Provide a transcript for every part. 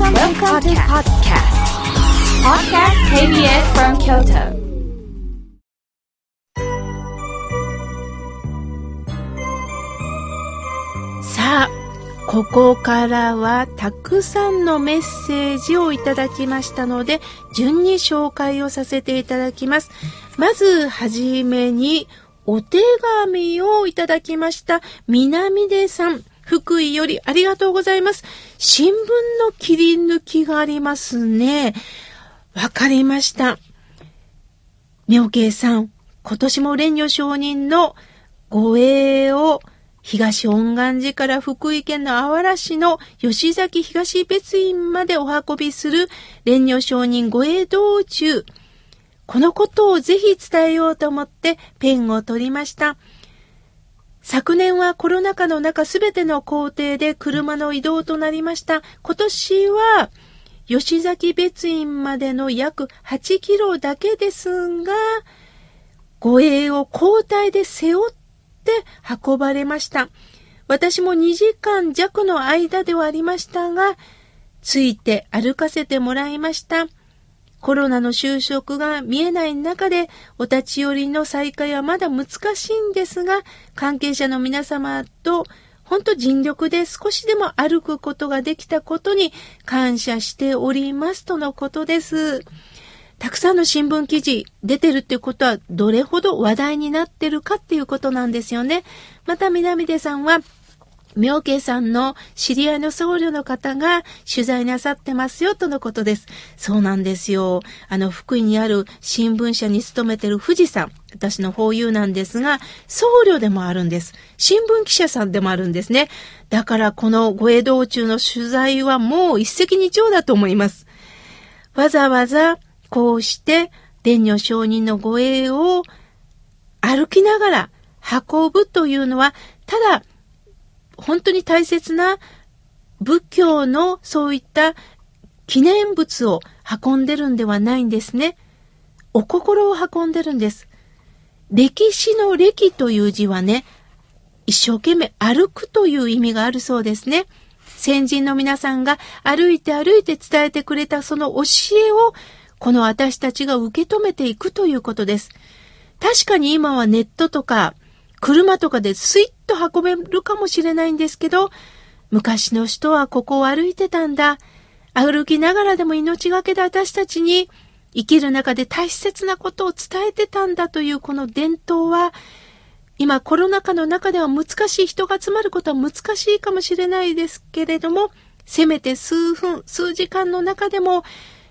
Welcome, Welcome to podcast. Podcast KBS from Kyoto. さあ、ここからはたくさんのメッセージをいただきましたので、順に紹介をさせていただきます。まず、はじめに、お手紙をいただきました。南出さん。福井よりありがとうございます。新聞の切り抜きがありますね。わかりました。妙慶さん、今年も蓮女上人の護衛を東恩願寺から福井県のあわら市の吉崎東別院までお運びする蓮女上人護衛道中。このことをぜひ伝えようと思ってペンを取りました。昨年はコロナ禍の中すべての工程で車の移動となりました。今年は吉崎別院までの約8キロだけですが、護衛を交代で背負って運ばれました。私も2時間弱の間ではありましたが、ついて歩かせてもらいました。コロナの就職が見えない中で、お立ち寄りの再開はまだ難しいんですが、関係者の皆様と本当尽力で少しでも歩くことができたことに感謝しておりますとのことです。たくさんの新聞記事出てるっていうことはどれほど話題になってるかっていうことなんですよね。また南出さんは妙慶さんの知り合いの僧侶の方が取材なさってますよとのことです。そうなんですよ。あの、福井にある新聞社に勤めてる富士山。私の法友なんですが、僧侶でもあるんです。新聞記者さんでもあるんですね。だからこのご江道中の取材はもう一石二鳥だと思います。わざわざこうして伝女上人の護衛を歩きながら運ぶというのは、ただ本当に大切な仏教のそういった記念物を運んでるんではないんですね。お心を運んでるんです。歴史の歴という字はね、一生懸命歩くという意味があるそうですね。先人の皆さんが歩いて歩いて伝えてくれたその教えを、この私たちが受け止めていくということです。確かに今はネットとか車とかでスイッと運べるかもしれないんですけど、昔の人はここを歩いてたんだ。歩きながらでも命がけで私たちに生きる中で大切なことを伝えてたんだというこの伝統は、今コロナ禍の中では難しい人が集まることは難しいかもしれないですけれども、せめて数分、数時間の中でも、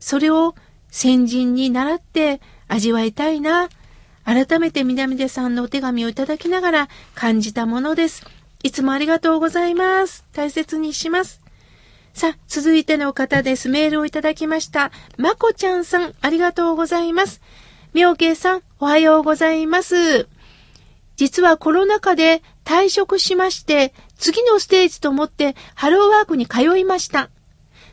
それを先人に習って味わいたいな、改めて南出さんのお手紙をいただきながら感じたものです。いつもありがとうございます。大切にします。さあ、続いての方です。メールをいただきました。まこちゃんさん、ありがとうございます。みょうけいさん、おはようございます。実はコロナ禍で退職しまして、次のステージと思ってハローワークに通いました。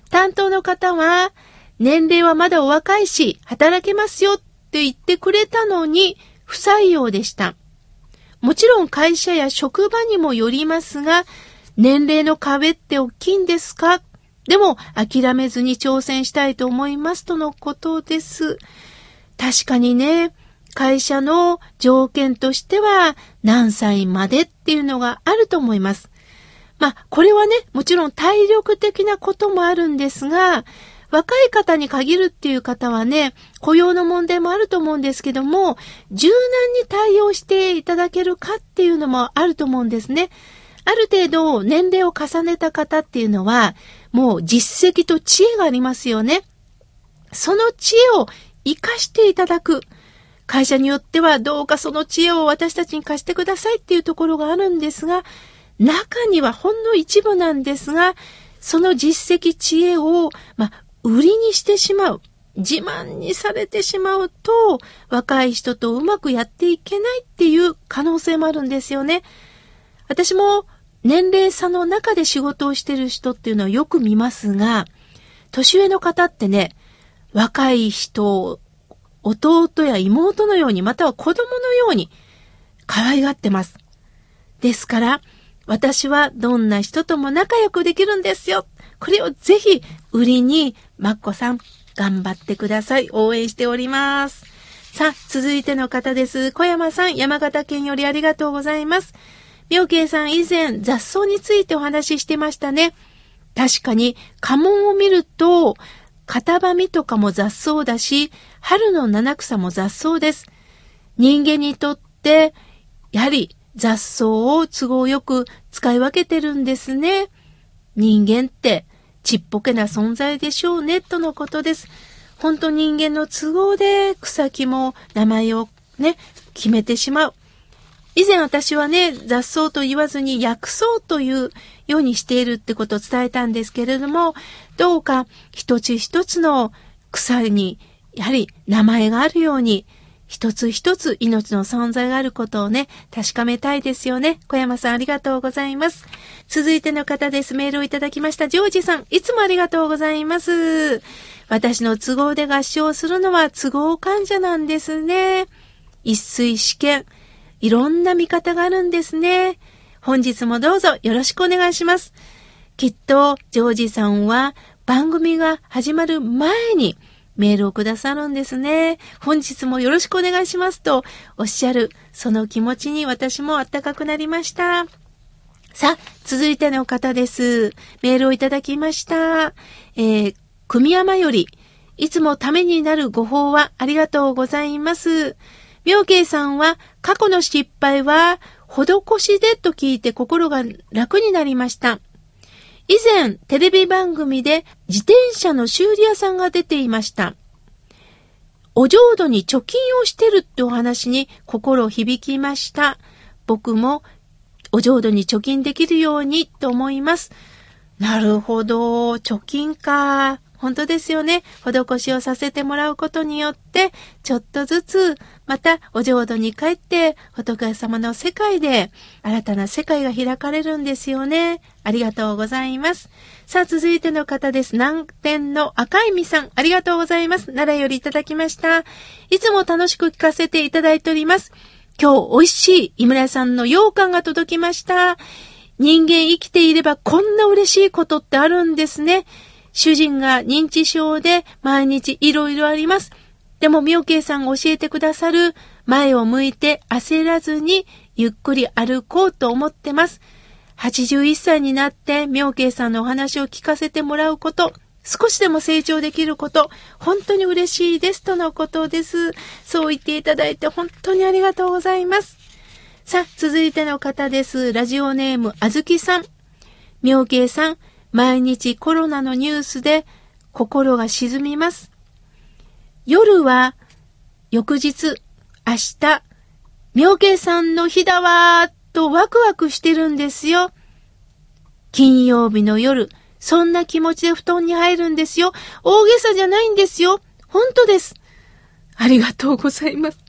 担当の方は、年齢はまだお若いし、働けますよって言ってくれたのに、不採用でした。もちろん会社や職場にもよりますが、年齢の壁って大きいんですか？でも諦めずに挑戦したいと思いますとのことです。確かにね、会社の条件としては何歳までっていうのがあると思います。まあ、これはね、もちろん体力的なこともあるんですが、若い方に限るっていう方はね、雇用の問題もあると思うんですけども、柔軟に対応していただけるかっていうのもあると思うんですね。ある程度年齢を重ねた方っていうのは、もう実績と知恵がありますよね。その知恵を活かしていただく。会社によってはどうかその知恵を私たちに貸してくださいっていうところがあるんですが、中にはほんの一部なんですが、その実績知恵を、まあ、売りにしてしまう。自慢にされてしまうと、若い人とうまくやっていけないっていう可能性もあるんですよね。私も年齢差の中で仕事をしてる人っていうのはよく見ますが、年上の方ってね、若い人を弟や妹のように、または子供のように可愛がってます。ですから、私はどんな人とも仲良くできるんですよ。これをぜひ売りに、まっこさん、頑張ってください。応援しております。さあ、続いての方です。小山さん、山形県よりありがとうございます。妙慶さん以前雑草についてお話ししてましたね。確かに家紋を見ると、片ばみとかも雑草だし、春の七草も雑草です。人間にとって、やはり雑草を都合よく使い分けてるんですね。人間ってちっぽけな存在でしょうね、とのことです。本当人間の都合で草木も名前をね、決めてしまう。以前私はね、雑草と言わずに薬草というようにしているってことを伝えたんですけれども、どうか一つ一つの草に、やはり名前があるように、一つ一つ命の存在があることをね、確かめたいですよね。小山さんありがとうございます。続いての方です。メールをいただきました。ジョージさん、いつもありがとうございます。私の都合で合唱するのは都合患者なんですね。一水試験。いろんな見方があるんですね。本日もどうぞよろしくお願いします。きっと、ジョージさんは番組が始まる前にメールをくださるんですね。本日もよろしくお願いしますとおっしゃる、その気持ちに私もあったかくなりました。さあ、続いての方です。メールをいただきました。えー、組山より、いつもためになるご報はありがとうございます。妙慶さんは過去の失敗は施しでと聞いて心が楽になりました。以前テレビ番組で自転車の修理屋さんが出ていました。お浄土に貯金をしてるってお話に心響きました。僕もお浄土に貯金できるようにと思います。なるほど。貯金か。本当ですよね。施しをさせてもらうことによって、ちょっとずつ、またお浄土に帰って、仏様の世界で、新たな世界が開かれるんですよね。ありがとうございます。さあ、続いての方です。南天の赤い実さん、ありがとうございます。奈良よりいただきました。いつも楽しく聞かせていただいております。今日美味しい井村さんの羊羹が届きました。人間生きていればこんな嬉しいことってあるんですね。主人が認知症で毎日いろいろあります。でも、妙慶さんが教えてくださる前を向いて焦らずにゆっくり歩こうと思ってます。81歳になって妙慶さんのお話を聞かせてもらうこと、少しでも成長できること、本当に嬉しいですとのことです。そう言っていただいて本当にありがとうございます。さあ、続いての方です。ラジオネーム、あずきさん。妙慶さん、毎日コロナのニュースで心が沈みます。夜は翌日、明日、妙慶さんの日だわーとワクワクしてるんですよ。金曜日の夜、そんな気持ちで布団に入るんですよ。大げさじゃないんですよ。本当です。ありがとうございます。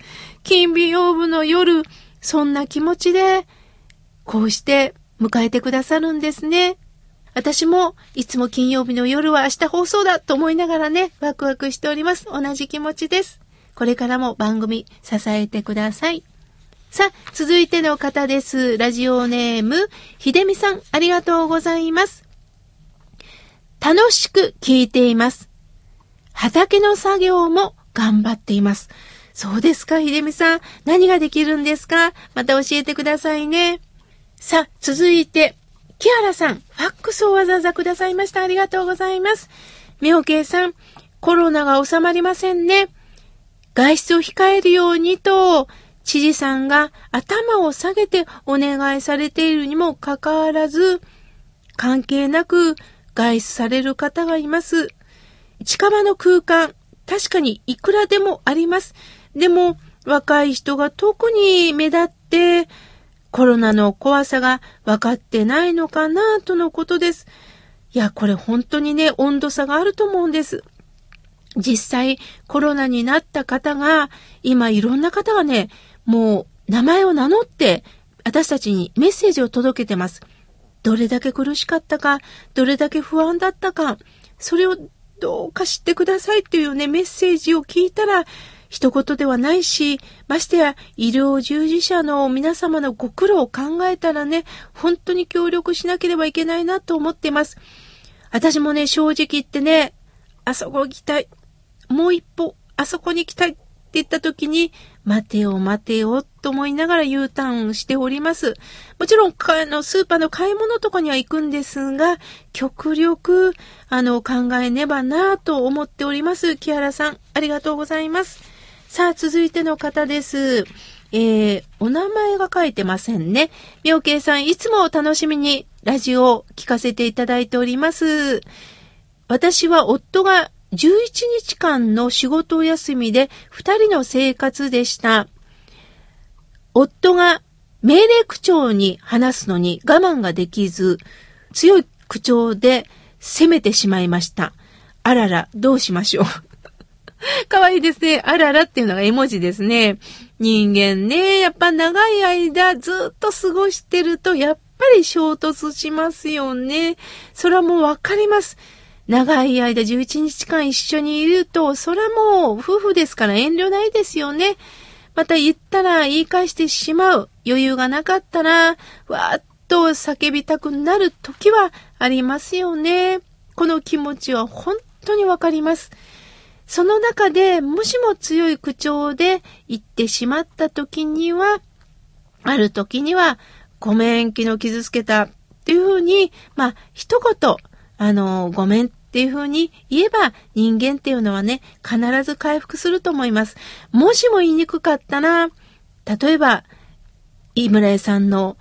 金美曜日の夜、そんな気持ちで、こうして迎えてくださるんですね。私もいつも金曜日の夜は明日放送だと思いながらね、ワクワクしております。同じ気持ちです。これからも番組支えてください。さあ、続いての方です。ラジオネーム、ひでみさん、ありがとうございます。楽しく聞いています。畑の作業も頑張っています。そうですか、ひでみさん。何ができるんですか？また教えてくださいね。さあ、続いて、木原さん、ファックスをわざわざくださいました。ありがとうございます。妙慶さん、コロナが収まりませんね。外出を控えるようにと、知事さんが頭を下げてお願いされているにもかかわらず、関係なく外出される方がいます。近場の空間、確かにいくらでもあります。でも、若い人が特に目立って、コロナの怖さが分かってないのかなとのことです。いや、これ本当にね、温度差があると思うんです。実際、コロナになった方が、今いろんな方がね、もう名前を名乗って、私たちにメッセージを届けてます。どれだけ苦しかったか、どれだけ不安だったか、それをどうか知ってくださいっていうね、メッセージを聞いたら、一言ではないし、ましてや医療従事者の皆様のご苦労を考えたらね、本当に協力しなければいけないなと思っています。私もね、正直言ってね、あそこ行きたい。もう一歩、あそこに行きたいって言った時に、待てよ待てよと思いながら U ターンしております。もちろん、あの、スーパーの買い物とかには行くんですが、極力、あの、考えねばなぁと思っております。木原さん、ありがとうございます。さあ、続いての方です。えー、お名前が書いてませんね。妙慶さん、いつも楽しみにラジオを聞かせていただいております。私は夫が11日間の仕事休みで2人の生活でした。夫が命令口調に話すのに我慢ができず、強い口調で責めてしまいました。あらら、どうしましょう。かわいいですね。あららっていうのが絵文字ですね。人間ね、やっぱ長い間ずっと過ごしてると、やっぱり衝突しますよね。それはもうわかります。長い間11日間一緒にいると、それはもう夫婦ですから遠慮ないですよね。また言ったら言い返してしまう。余裕がなかったら、わーっと叫びたくなる時はありますよね。この気持ちは本当にわかります。その中でもしも強い口調で言ってしまった時には、ある時には、ごめん、昨日傷つけたっていうふうに、まあ、一言、あの、ごめんっていうふうに言えば人間っていうのはね、必ず回復すると思います。もしも言いにくかったら、例えば、井村屋さんの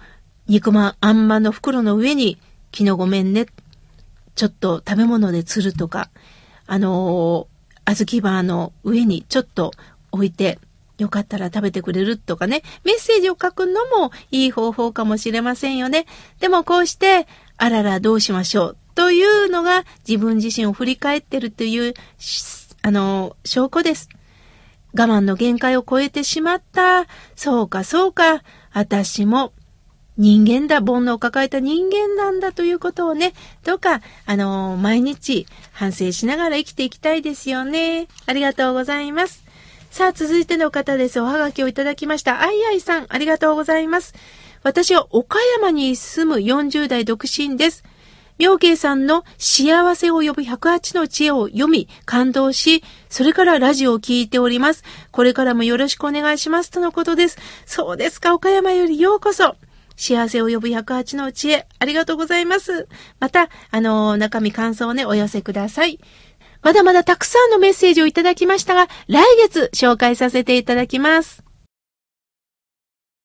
肉まん、あんまの袋の上に、昨日ごめんね。ちょっと食べ物で釣るとか、あの、小豆バーの上にちょっと置いて、よかったら食べてくれるとかね、メッセージを書くのもいい方法かもしれませんよね。でもこうして、あららどうしましょうというのが自分自身を振り返ってるという、あの、証拠です。我慢の限界を超えてしまった。そうか、そうか。私も人間だ、煩悩を抱えた人間なんだということをね、どうか、あの毎日反省しながら生きていきたいですよね。ありがとうございます。さあ、続いての方です。おはがきをいただきました。あいあいさん、ありがとうございます。私は岡山に住む40代独身です。妙慶さんの幸せを呼ぶ108の知恵を読み、感動し、それからラジオを聞いております。これからもよろしくお願いします。とのことです。そうですか、岡山よりようこそ。幸せを呼ぶ108の知恵、ありがとうございます。また、あの、中身感想をね、お寄せください。まだまだたくさんのメッセージをいただきましたが、来月紹介させていただきます。